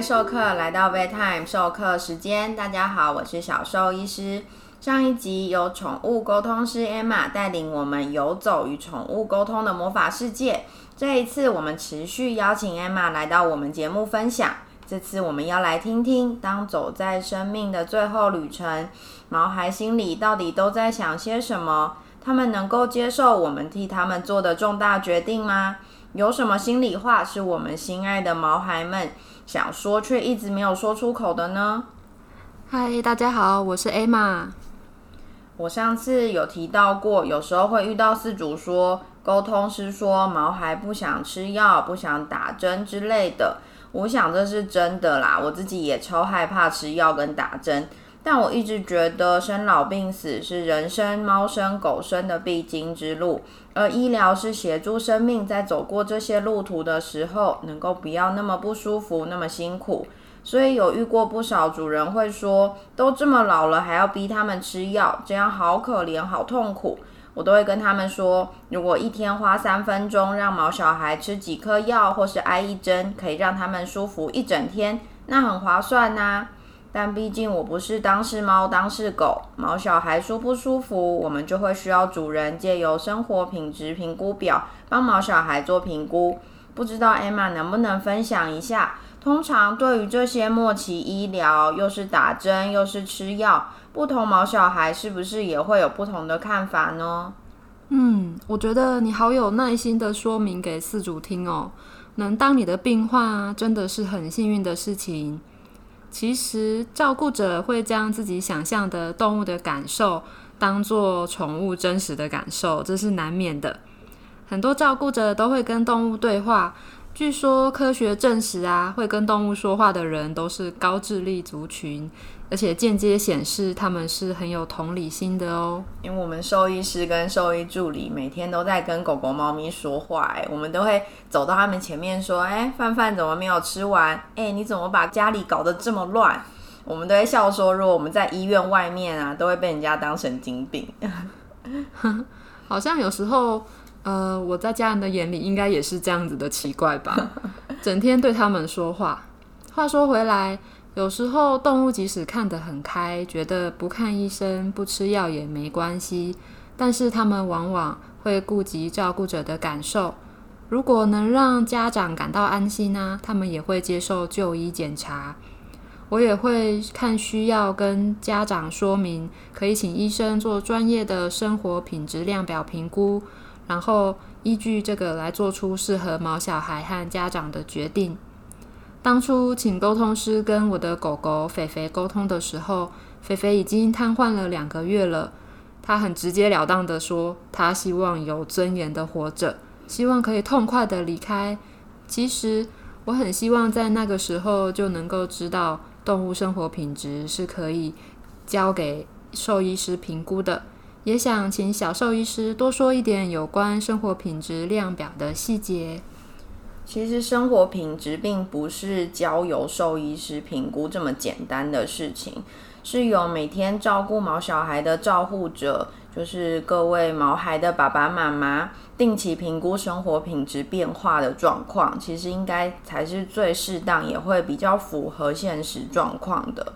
授课来到 bedtime 授课时间，大家好，我是小兽医师。上一集由宠物沟通师 Emma 带领我们游走与宠物沟通的魔法世界。这一次，我们持续邀请 Emma 来到我们节目分享。这次我们要来听听，当走在生命的最后旅程，毛孩心里到底都在想些什么？他们能够接受我们替他们做的重大决定吗？有什么心里话是我们心爱的毛孩们想说却一直没有说出口的呢？嗨，大家好，我是 Emma。我上次有提到过，有时候会遇到饲主说，沟通师说毛孩不想吃药、不想打针之类的。我想这是真的啦，我自己也超害怕吃药跟打针。但我一直觉得生老病死是人生、猫生、狗生的必经之路，而医疗是协助生命在走过这些路途的时候，能够不要那么不舒服、那么辛苦。所以有遇过不少主人会说，都这么老了还要逼他们吃药，这样好可怜、好痛苦。我都会跟他们说，如果一天花三分钟让毛小孩吃几颗药，或是挨一针，可以让他们舒服一整天，那很划算呐。但毕竟我不是当事猫当事狗，毛小孩舒不舒服，我们就会需要主人借由生活品质评估表帮毛小孩做评估。不知道 Emma 能不能分享一下？通常对于这些末期医疗，又是打针又是吃药，不同毛小孩是不是也会有不同的看法呢？嗯，我觉得你好有耐心的说明给饲主听哦，能当你的病患真的是很幸运的事情。其实，照顾者会将自己想象的动物的感受当做宠物真实的感受，这是难免的。很多照顾者都会跟动物对话。据说科学证实啊，会跟动物说话的人都是高智力族群。而且间接显示他们是很有同理心的哦。因为我们兽医师跟兽医助理每天都在跟狗狗、猫咪说话，哎，我们都会走到他们前面说：“哎，饭饭怎么没有吃完？哎，你怎么把家里搞得这么乱？”我们都会笑说：“如果我们在医院外面啊，都会被人家当神经病。”好像有时候，呃，我在家人的眼里应该也是这样子的奇怪吧？整天对他们说话。话说回来。有时候动物即使看得很开，觉得不看医生、不吃药也没关系，但是他们往往会顾及照顾者的感受。如果能让家长感到安心呢，他们也会接受就医检查。我也会看需要跟家长说明，可以请医生做专业的生活品质量表评估，然后依据这个来做出适合毛小孩和家长的决定。当初请沟通师跟我的狗狗肥肥沟通的时候，肥肥已经瘫痪了两个月了。他很直截了当的说，他希望有尊严的活着，希望可以痛快的离开。其实我很希望在那个时候就能够知道，动物生活品质是可以交给兽医师评估的。也想请小兽医师多说一点有关生活品质量表的细节。其实生活品质并不是交由兽医师评估这么简单的事情，是由每天照顾毛小孩的照护者，就是各位毛孩的爸爸妈妈，定期评估生活品质变化的状况，其实应该才是最适当，也会比较符合现实状况的。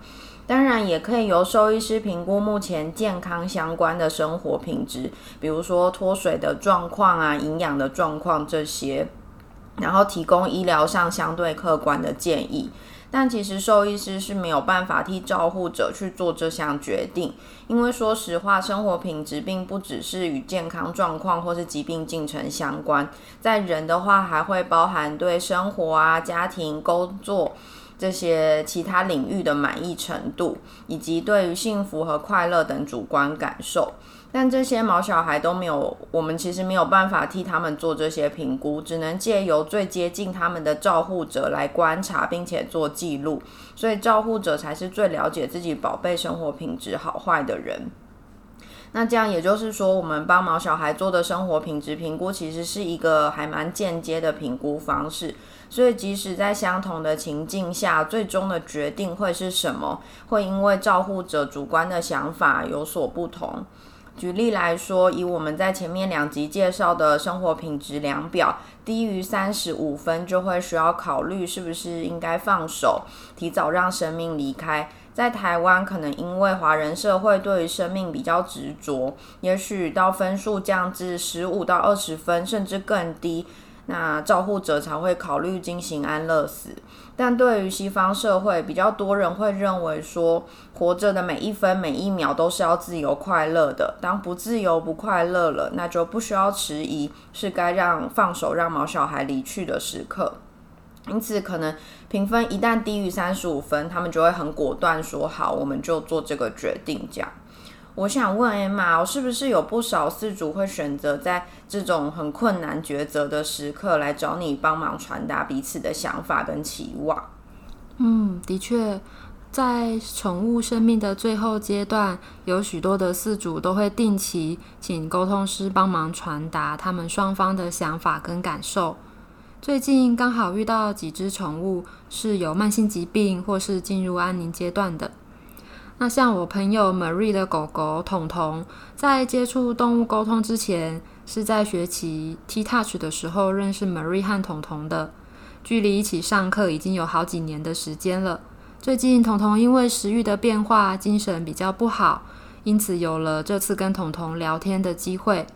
当然，也可以由兽医师评估目前健康相关的生活品质，比如说脱水的状况啊、营养的状况这些。然后提供医疗上相对客观的建议，但其实兽医师是没有办法替照护者去做这项决定，因为说实话，生活品质并不只是与健康状况或是疾病进程相关，在人的话还会包含对生活啊、家庭、工作这些其他领域的满意程度，以及对于幸福和快乐等主观感受。但这些毛小孩都没有，我们其实没有办法替他们做这些评估，只能借由最接近他们的照护者来观察，并且做记录。所以照护者才是最了解自己宝贝生活品质好坏的人。那这样也就是说，我们帮毛小孩做的生活品质评估，其实是一个还蛮间接的评估方式。所以即使在相同的情境下，最终的决定会是什么，会因为照护者主观的想法有所不同。举例来说，以我们在前面两集介绍的生活品质量表，低于三十五分就会需要考虑是不是应该放手，提早让生命离开。在台湾，可能因为华人社会对于生命比较执着，也许到分数降至十五到二十分，甚至更低，那照护者才会考虑进行安乐死。但对于西方社会，比较多人会认为说，活着的每一分每一秒都是要自由快乐的。当不自由不快乐了，那就不需要迟疑，是该让放手让毛小孩离去的时刻。因此，可能评分一旦低于三十五分，他们就会很果断说好，我们就做这个决定。这样，我想问 Emma，是不是有不少饲主会选择在这种很困难抉择的时刻来找你帮忙传达彼此的想法跟期望？嗯，的确，在宠物生命的最后阶段，有许多的饲主都会定期请沟通师帮忙传达他们双方的想法跟感受。最近刚好遇到几只宠物是有慢性疾病或是进入安宁阶段的。那像我朋友 Marie 的狗狗彤彤，在接触动物沟通之前，是在学习 T Touch 的时候认识 Marie 和彤彤的，距离一起上课已经有好几年的时间了。最近彤彤因为食欲的变化，精神比较不好，因此有了这次跟彤彤聊天的机会。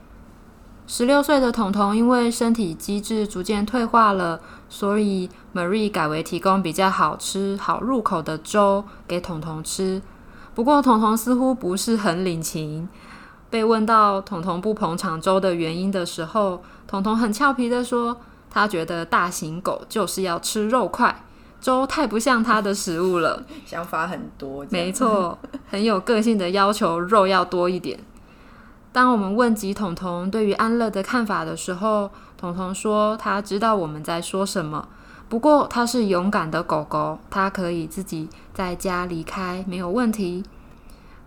十六岁的彤彤因为身体机制逐渐退化了，所以 Marie 改为提供比较好吃、好入口的粥给彤彤吃。不过彤彤似乎不是很领情。被问到彤彤不捧场粥的原因的时候，彤彤很俏皮的说：“他觉得大型狗就是要吃肉块，粥太不像他的食物了。”想法很多，没错，很有个性的要求肉要多一点。当我们问及彤彤对于安乐的看法的时候，彤彤说他知道我们在说什么，不过他是勇敢的狗狗，它可以自己在家离开，没有问题。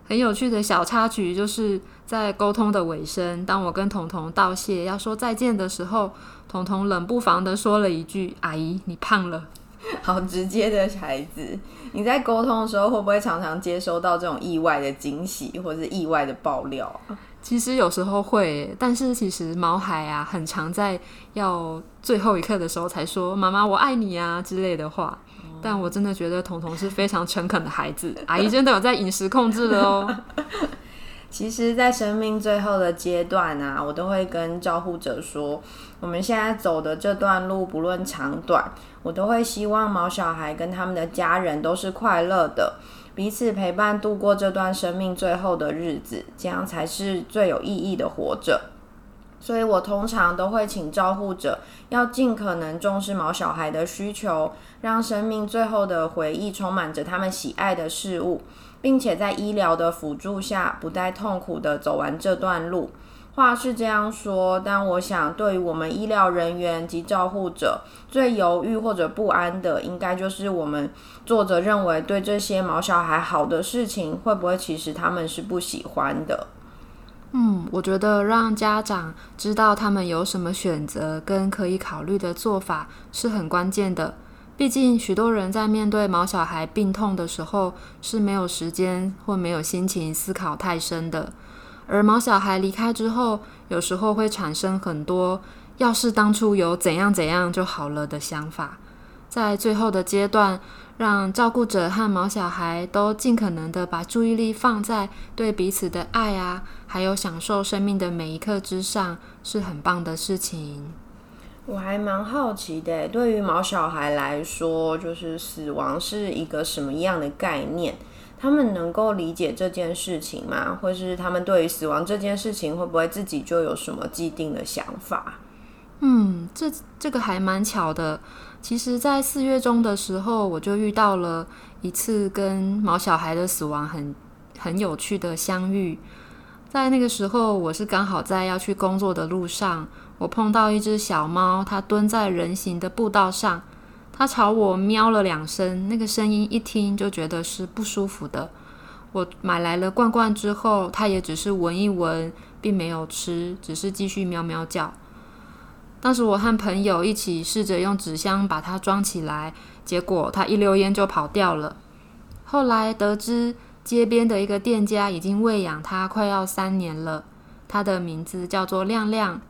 很有趣的小插曲就是在沟通的尾声，当我跟彤彤道谢要说再见的时候，彤彤冷不防的说了一句：“阿姨，你胖了。”好直接的孩子，你在沟通的时候会不会常常接收到这种意外的惊喜或是意外的爆料？其实有时候会，但是其实毛孩啊，很常在要最后一刻的时候才说“妈妈，我爱你啊”之类的话。但我真的觉得彤彤是非常诚恳的孩子，阿姨真的有在饮食控制的哦。其实，在生命最后的阶段啊，我都会跟照护者说，我们现在走的这段路，不论长短，我都会希望毛小孩跟他们的家人都是快乐的。彼此陪伴度过这段生命最后的日子，这样才是最有意义的活着。所以我通常都会请照护者要尽可能重视毛小孩的需求，让生命最后的回忆充满着他们喜爱的事物，并且在医疗的辅助下，不带痛苦的走完这段路。话是这样说，但我想，对于我们医疗人员及照护者，最犹豫或者不安的，应该就是我们作者认为对这些毛小孩好的事情，会不会其实他们是不喜欢的？嗯，我觉得让家长知道他们有什么选择跟可以考虑的做法是很关键的。毕竟，许多人在面对毛小孩病痛的时候，是没有时间或没有心情思考太深的。而毛小孩离开之后，有时候会产生很多“要是当初有怎样怎样就好了”的想法。在最后的阶段，让照顾者和毛小孩都尽可能的把注意力放在对彼此的爱啊，还有享受生命的每一刻之上，是很棒的事情。我还蛮好奇的，对于毛小孩来说，就是死亡是一个什么样的概念？他们能够理解这件事情吗？或是他们对于死亡这件事情，会不会自己就有什么既定的想法？嗯，这这个还蛮巧的。其实，在四月中的时候，我就遇到了一次跟毛小孩的死亡很很有趣的相遇。在那个时候，我是刚好在要去工作的路上，我碰到一只小猫，它蹲在人行的步道上。它朝我喵了两声，那个声音一听就觉得是不舒服的。我买来了罐罐之后，它也只是闻一闻，并没有吃，只是继续喵喵叫。当时我和朋友一起试着用纸箱把它装起来，结果它一溜烟就跑掉了。后来得知街边的一个店家已经喂养它快要三年了，它的名字叫做亮亮。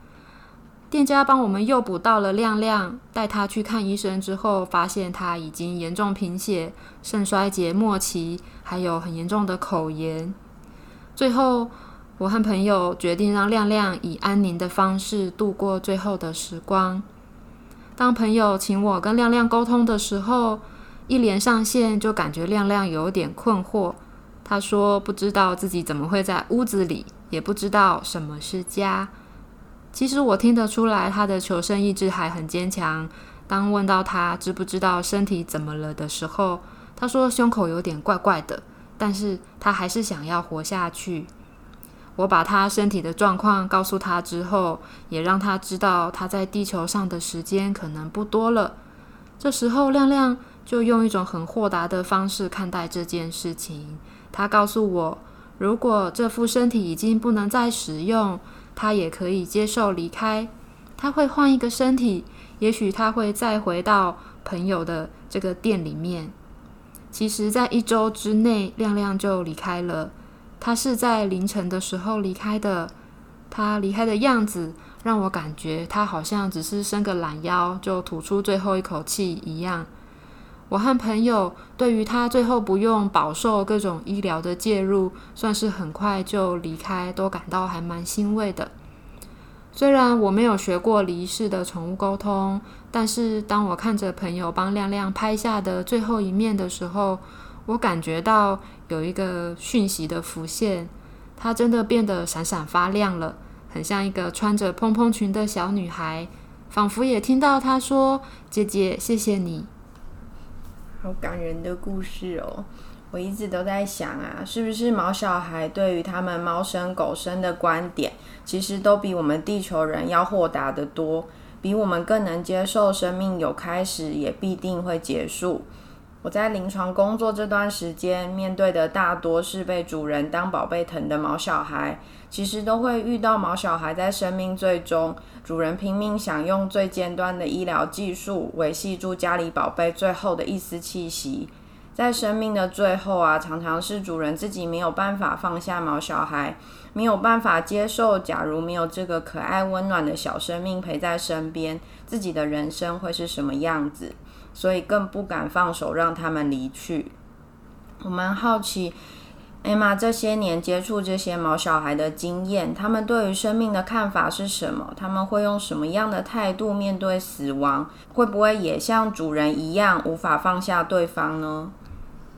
店家帮我们诱捕到了亮亮，带他去看医生之后，发现他已经严重贫血、肾衰竭末期，还有很严重的口炎。最后，我和朋友决定让亮亮以安宁的方式度过最后的时光。当朋友请我跟亮亮沟通的时候，一连上线就感觉亮亮有点困惑。他说不知道自己怎么会在屋子里，也不知道什么是家。其实我听得出来，他的求生意志还很坚强。当问到他知不知道身体怎么了的时候，他说胸口有点怪怪的，但是他还是想要活下去。我把他身体的状况告诉他之后，也让他知道他在地球上的时间可能不多了。这时候，亮亮就用一种很豁达的方式看待这件事情。他告诉我，如果这副身体已经不能再使用，他也可以接受离开，他会换一个身体，也许他会再回到朋友的这个店里面。其实，在一周之内，亮亮就离开了。他是在凌晨的时候离开的。他离开的样子让我感觉他好像只是伸个懒腰就吐出最后一口气一样。我和朋友对于他最后不用饱受各种医疗的介入，算是很快就离开，都感到还蛮欣慰的。虽然我没有学过离世的宠物沟通，但是当我看着朋友帮亮亮拍下的最后一面的时候，我感觉到有一个讯息的浮现，它真的变得闪闪发亮了，很像一个穿着蓬蓬裙的小女孩，仿佛也听到她说：“姐姐，谢谢你。”好感人的故事哦！我一直都在想啊，是不是毛小孩对于他们猫生狗生的观点，其实都比我们地球人要豁达得多，比我们更能接受生命有开始，也必定会结束。我在临床工作这段时间，面对的大多是被主人当宝贝疼的毛小孩。其实都会遇到毛小孩在生命最终，主人拼命想用最尖端的医疗技术维系住家里宝贝最后的一丝气息。在生命的最后啊，常常是主人自己没有办法放下毛小孩，没有办法接受，假如没有这个可爱温暖的小生命陪在身边，自己的人生会是什么样子？所以更不敢放手让他们离去。我们好奇。艾玛这些年接触这些毛小孩的经验，他们对于生命的看法是什么？他们会用什么样的态度面对死亡？会不会也像主人一样无法放下对方呢？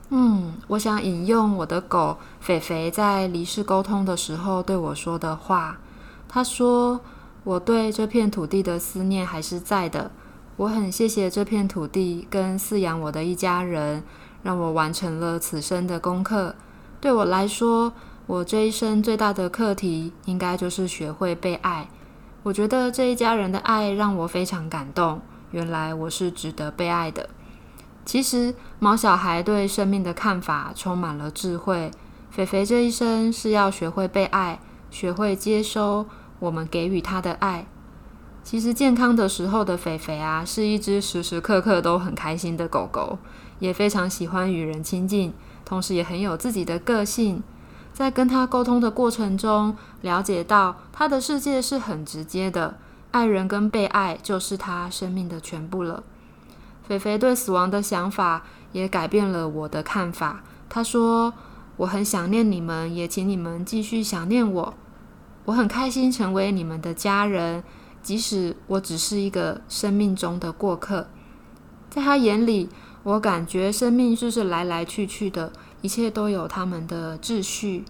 嗯，我想引用我的狗肥肥在离世沟通的时候对我说的话。他说：“我对这片土地的思念还是在的。我很谢谢这片土地跟饲养我的一家人，让我完成了此生的功课。”对我来说，我这一生最大的课题应该就是学会被爱。我觉得这一家人的爱让我非常感动。原来我是值得被爱的。其实毛小孩对生命的看法充满了智慧。肥肥这一生是要学会被爱，学会接收我们给予他的爱。其实健康的时候的肥肥啊，是一只时时刻刻都很开心的狗狗，也非常喜欢与人亲近。同时也很有自己的个性，在跟他沟通的过程中，了解到他的世界是很直接的，爱人跟被爱就是他生命的全部了。肥肥对死亡的想法也改变了我的看法。他说：“我很想念你们，也请你们继续想念我。我很开心成为你们的家人，即使我只是一个生命中的过客。”在他眼里。我感觉生命就是来来去去的，一切都有他们的秩序。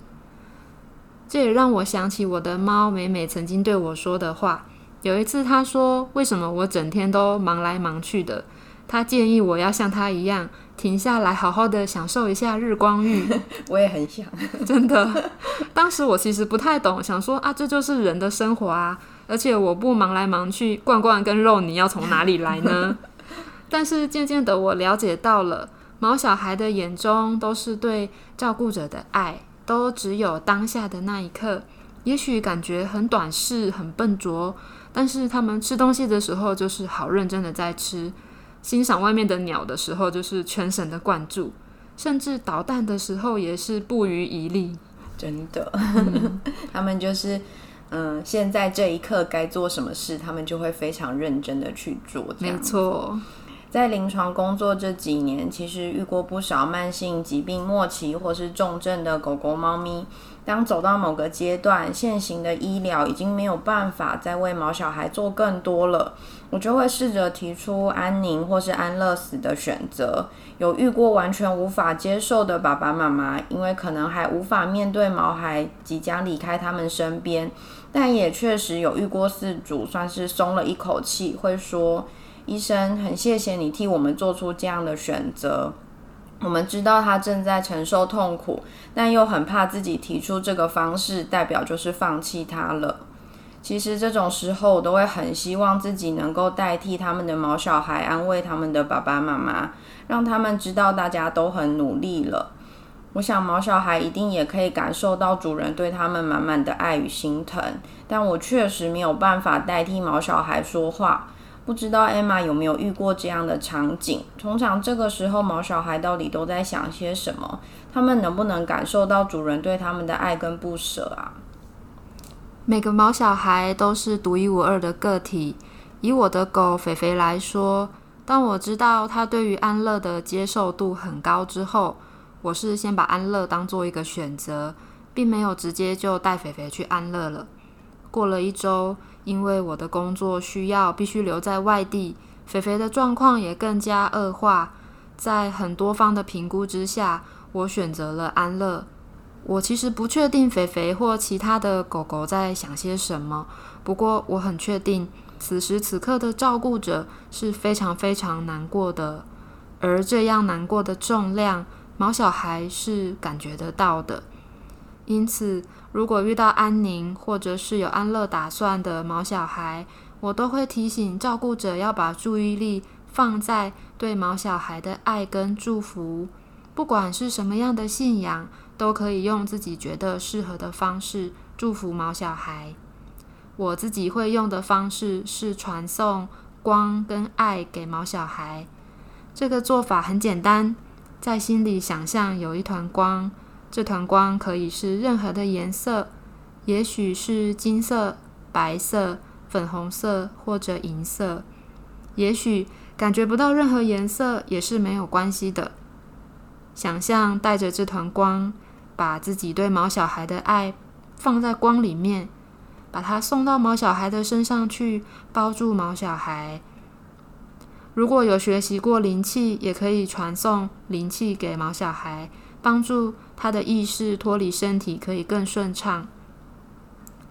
这也让我想起我的猫美美曾经对我说的话。有一次，他说：“为什么我整天都忙来忙去的？”他建议我要像他一样，停下来好好的享受一下日光浴。我也很想，真的。当时我其实不太懂，想说啊，这就是人的生活啊，而且我不忙来忙去，罐罐跟肉泥要从哪里来呢？但是渐渐的，我了解到了，毛小孩的眼中都是对照顾者的爱，都只有当下的那一刻。也许感觉很短视、很笨拙，但是他们吃东西的时候就是好认真的在吃，欣赏外面的鸟的时候就是全神的灌注。甚至捣蛋的时候也是不遗余力。真的，他们就是，嗯，现在这一刻该做什么事，他们就会非常认真的去做。没错，在临床工作这几年，其实遇过不少慢性疾病末期或是重症的狗狗、猫咪。当走到某个阶段，现行的医疗已经没有办法再为毛小孩做更多了，我就会试着提出安宁或是安乐死的选择。有遇过完全无法接受的爸爸妈妈，因为可能还无法面对毛孩即将离开他们身边，但也确实有遇过饲主算是松了一口气，会说。医生，很谢谢你替我们做出这样的选择。我们知道他正在承受痛苦，但又很怕自己提出这个方式，代表就是放弃他了。其实这种时候，我都会很希望自己能够代替他们的毛小孩，安慰他们的爸爸妈妈，让他们知道大家都很努力了。我想毛小孩一定也可以感受到主人对他们满满的爱与心疼，但我确实没有办法代替毛小孩说话。不知道 Emma 有没有遇过这样的场景？通常这个时候，毛小孩到底都在想些什么？他们能不能感受到主人对他们的爱跟不舍啊？每个毛小孩都是独一无二的个体。以我的狗肥肥来说，当我知道它对于安乐的接受度很高之后，我是先把安乐当做一个选择，并没有直接就带肥肥去安乐了。过了一周，因为我的工作需要必须留在外地，肥肥的状况也更加恶化。在很多方的评估之下，我选择了安乐。我其实不确定肥肥或其他的狗狗在想些什么，不过我很确定，此时此刻的照顾者是非常非常难过的，而这样难过的重量，毛小孩是感觉得到的。因此，如果遇到安宁或者是有安乐打算的毛小孩，我都会提醒照顾者要把注意力放在对毛小孩的爱跟祝福，不管是什么样的信仰。都可以用自己觉得适合的方式祝福毛小孩。我自己会用的方式是传送光跟爱给毛小孩。这个做法很简单，在心里想象有一团光，这团光可以是任何的颜色，也许是金色、白色、粉红色或者银色，也许感觉不到任何颜色也是没有关系的。想象带着这团光。把自己对毛小孩的爱放在光里面，把它送到毛小孩的身上去，包住毛小孩。如果有学习过灵气，也可以传送灵气给毛小孩，帮助他的意识脱离身体，可以更顺畅。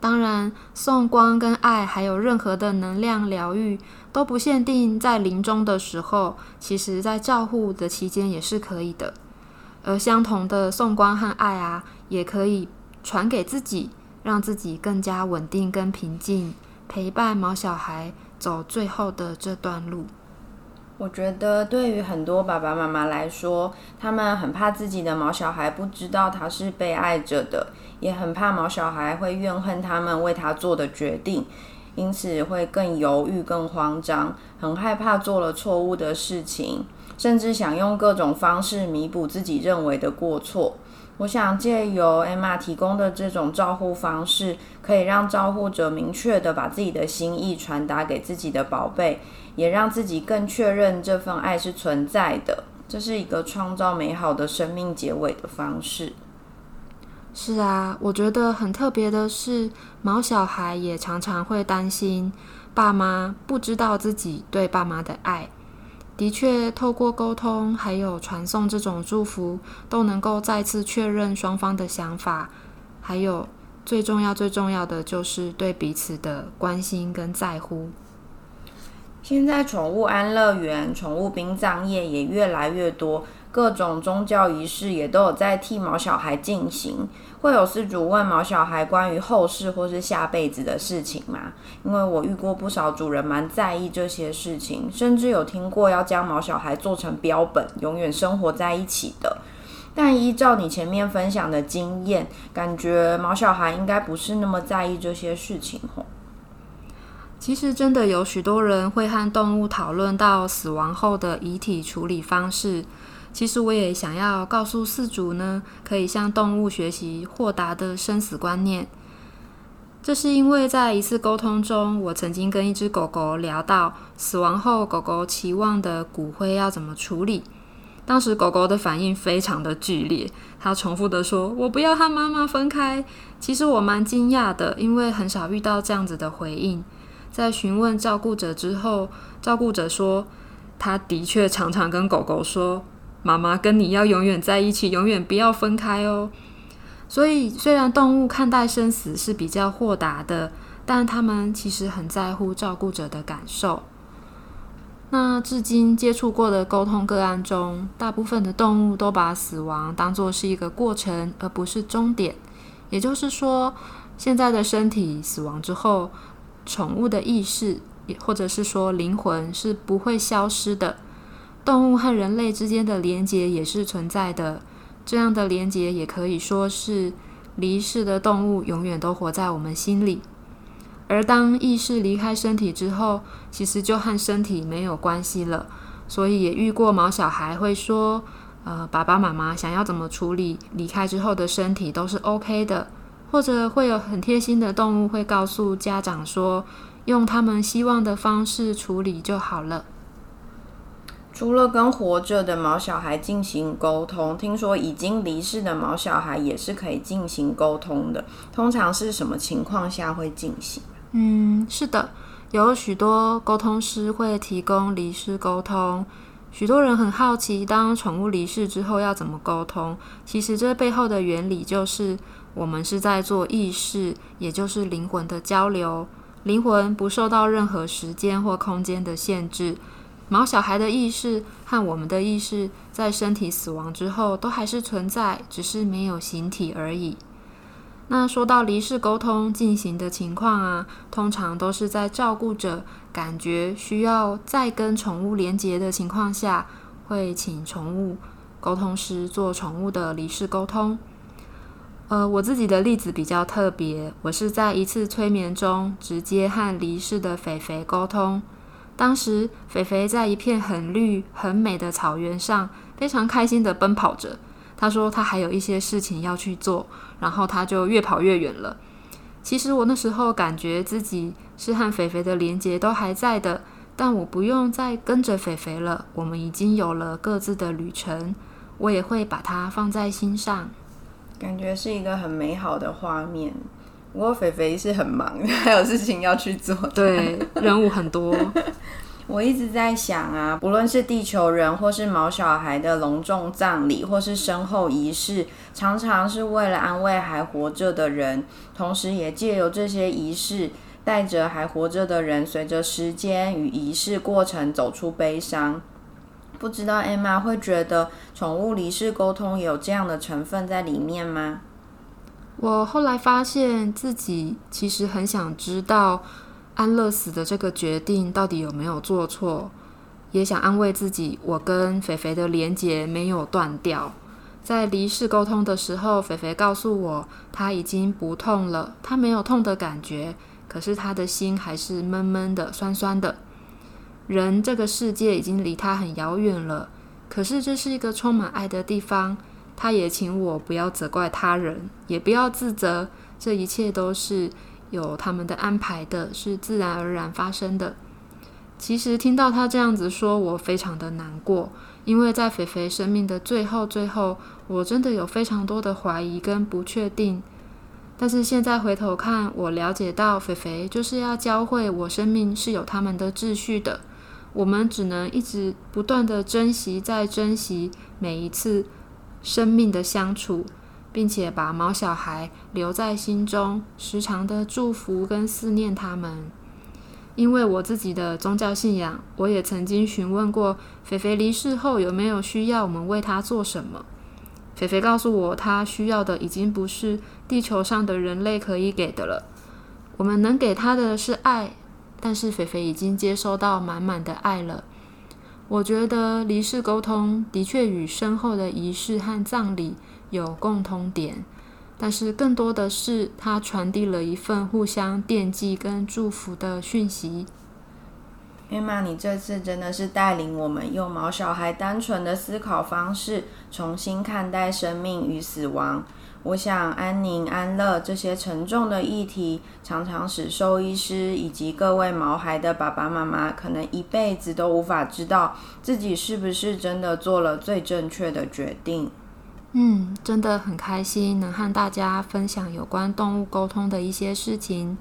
当然，送光跟爱，还有任何的能量疗愈，都不限定在临终的时候，其实在照护的期间也是可以的。而相同的送光和爱啊，也可以传给自己，让自己更加稳定跟平静，陪伴毛小孩走最后的这段路。我觉得对于很多爸爸妈妈来说，他们很怕自己的毛小孩不知道他是被爱着的，也很怕毛小孩会怨恨他们为他做的决定，因此会更犹豫、更慌张，很害怕做了错误的事情。甚至想用各种方式弥补自己认为的过错。我想借由 Emma 提供的这种照护方式，可以让照护者明确的把自己的心意传达给自己的宝贝，也让自己更确认这份爱是存在的。这是一个创造美好的生命结尾的方式。是啊，我觉得很特别的是，毛小孩也常常会担心爸妈不知道自己对爸妈的爱。的确，透过沟通还有传送这种祝福，都能够再次确认双方的想法。还有最重要、最重要的就是对彼此的关心跟在乎。现在宠物安乐园、宠物殡葬业也越来越多。各种宗教仪式也都有在替毛小孩进行，会有事主问毛小孩关于后事或是下辈子的事情吗？因为我遇过不少主人蛮在意这些事情，甚至有听过要将毛小孩做成标本，永远生活在一起的。但依照你前面分享的经验，感觉毛小孩应该不是那么在意这些事情吼。其实真的有许多人会和动物讨论到死亡后的遗体处理方式。其实我也想要告诉饲主呢，可以向动物学习豁达的生死观念。这是因为在一次沟通中，我曾经跟一只狗狗聊到死亡后狗狗期望的骨灰要怎么处理。当时狗狗的反应非常的剧烈，它重复的说：“我不要和妈妈分开。”其实我蛮惊讶的，因为很少遇到这样子的回应。在询问照顾者之后，照顾者说，他的确常常跟狗狗说。妈妈跟你要永远在一起，永远不要分开哦。所以，虽然动物看待生死是比较豁达的，但他们其实很在乎照顾者的感受。那至今接触过的沟通个案中，大部分的动物都把死亡当作是一个过程，而不是终点。也就是说，现在的身体死亡之后，宠物的意识，或者是说灵魂，是不会消失的。动物和人类之间的连结也是存在的，这样的连结也可以说是离世的动物永远都活在我们心里。而当意识离开身体之后，其实就和身体没有关系了。所以也遇过毛小孩会说：“呃，爸爸妈妈想要怎么处理离开之后的身体都是 OK 的。”或者会有很贴心的动物会告诉家长说：“用他们希望的方式处理就好了。”除了跟活着的毛小孩进行沟通，听说已经离世的毛小孩也是可以进行沟通的。通常是什么情况下会进行？嗯，是的，有许多沟通师会提供离世沟通。许多人很好奇，当宠物离世之后要怎么沟通？其实这背后的原理就是，我们是在做意识，也就是灵魂的交流。灵魂不受到任何时间或空间的限制。毛小孩的意识和我们的意识在身体死亡之后都还是存在，只是没有形体而已。那说到离世沟通进行的情况啊，通常都是在照顾者感觉需要再跟宠物连接的情况下，会请宠物沟通师做宠物的离世沟通。呃，我自己的例子比较特别，我是在一次催眠中直接和离世的肥肥沟通。当时，肥肥在一片很绿、很美的草原上，非常开心的奔跑着。他说他还有一些事情要去做，然后他就越跑越远了。其实我那时候感觉自己是和肥肥的连接都还在的，但我不用再跟着肥肥了。我们已经有了各自的旅程，我也会把它放在心上。感觉是一个很美好的画面。不过肥肥是很忙，还有事情要去做，对，任务很多。我一直在想啊，不论是地球人，或是毛小孩的隆重葬礼，或是身后仪式，常常是为了安慰还活着的人，同时也借由这些仪式，带着还活着的人，随着时间与仪式过程走出悲伤。不知道 Emma 会觉得宠物离世沟通有这样的成分在里面吗？我后来发现自己其实很想知道安乐死的这个决定到底有没有做错，也想安慰自己，我跟肥肥的连结没有断掉。在离世沟通的时候，肥肥告诉我他已经不痛了，他没有痛的感觉，可是他的心还是闷闷的、酸酸的。人这个世界已经离他很遥远了，可是这是一个充满爱的地方。他也请我不要责怪他人，也不要自责，这一切都是有他们的安排的，是自然而然发生的。其实听到他这样子说，我非常的难过，因为在肥肥生命的最后，最后，我真的有非常多的怀疑跟不确定。但是现在回头看，我了解到肥肥就是要教会我，生命是有他们的秩序的，我们只能一直不断的珍惜，再珍惜每一次。生命的相处，并且把毛小孩留在心中，时常的祝福跟思念他们。因为我自己的宗教信仰，我也曾经询问过肥肥离世后有没有需要我们为他做什么。肥肥告诉我，他需要的已经不是地球上的人类可以给的了。我们能给他的是爱，但是肥肥已经接收到满满的爱了。我觉得离世沟通的确与身后的仪式和葬礼有共通点，但是更多的是它传递了一份互相惦记跟祝福的讯息。Emma，你这次真的是带领我们用毛小孩单纯的思考方式，重新看待生命与死亡。我想，安宁、安乐这些沉重的议题，常常使兽医师以及各位毛孩的爸爸妈妈，可能一辈子都无法知道自己是不是真的做了最正确的决定。嗯，真的很开心能和大家分享有关动物沟通的一些事情。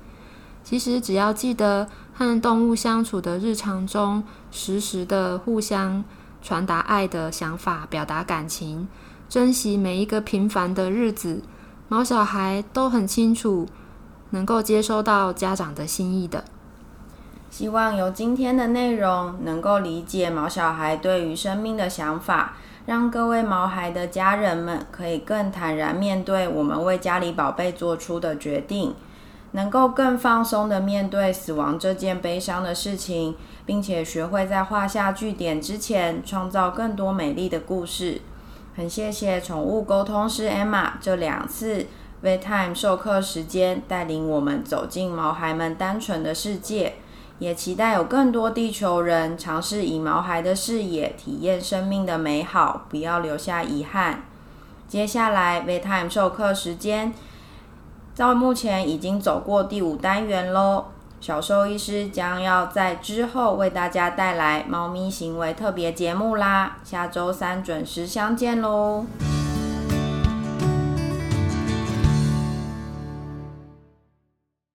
其实只要记得和动物相处的日常中，时时的互相传达爱的想法，表达感情，珍惜每一个平凡的日子，毛小孩都很清楚，能够接收到家长的心意的。希望由今天的内容能够理解毛小孩对于生命的想法。让各位毛孩的家人们可以更坦然面对我们为家里宝贝做出的决定，能够更放松的面对死亡这件悲伤的事情，并且学会在画下句点之前创造更多美丽的故事。很谢谢宠物沟通师 Emma 这两次 v Time 授课时间，带领我们走进毛孩们单纯的世界。也期待有更多地球人尝试以毛孩的视野体验生命的美好，不要留下遗憾。接下来 v Time 授课时间，到目前已经走过第五单元喽。小兽医师将要在之后为大家带来猫咪行为特别节目啦，下周三准时相见喽。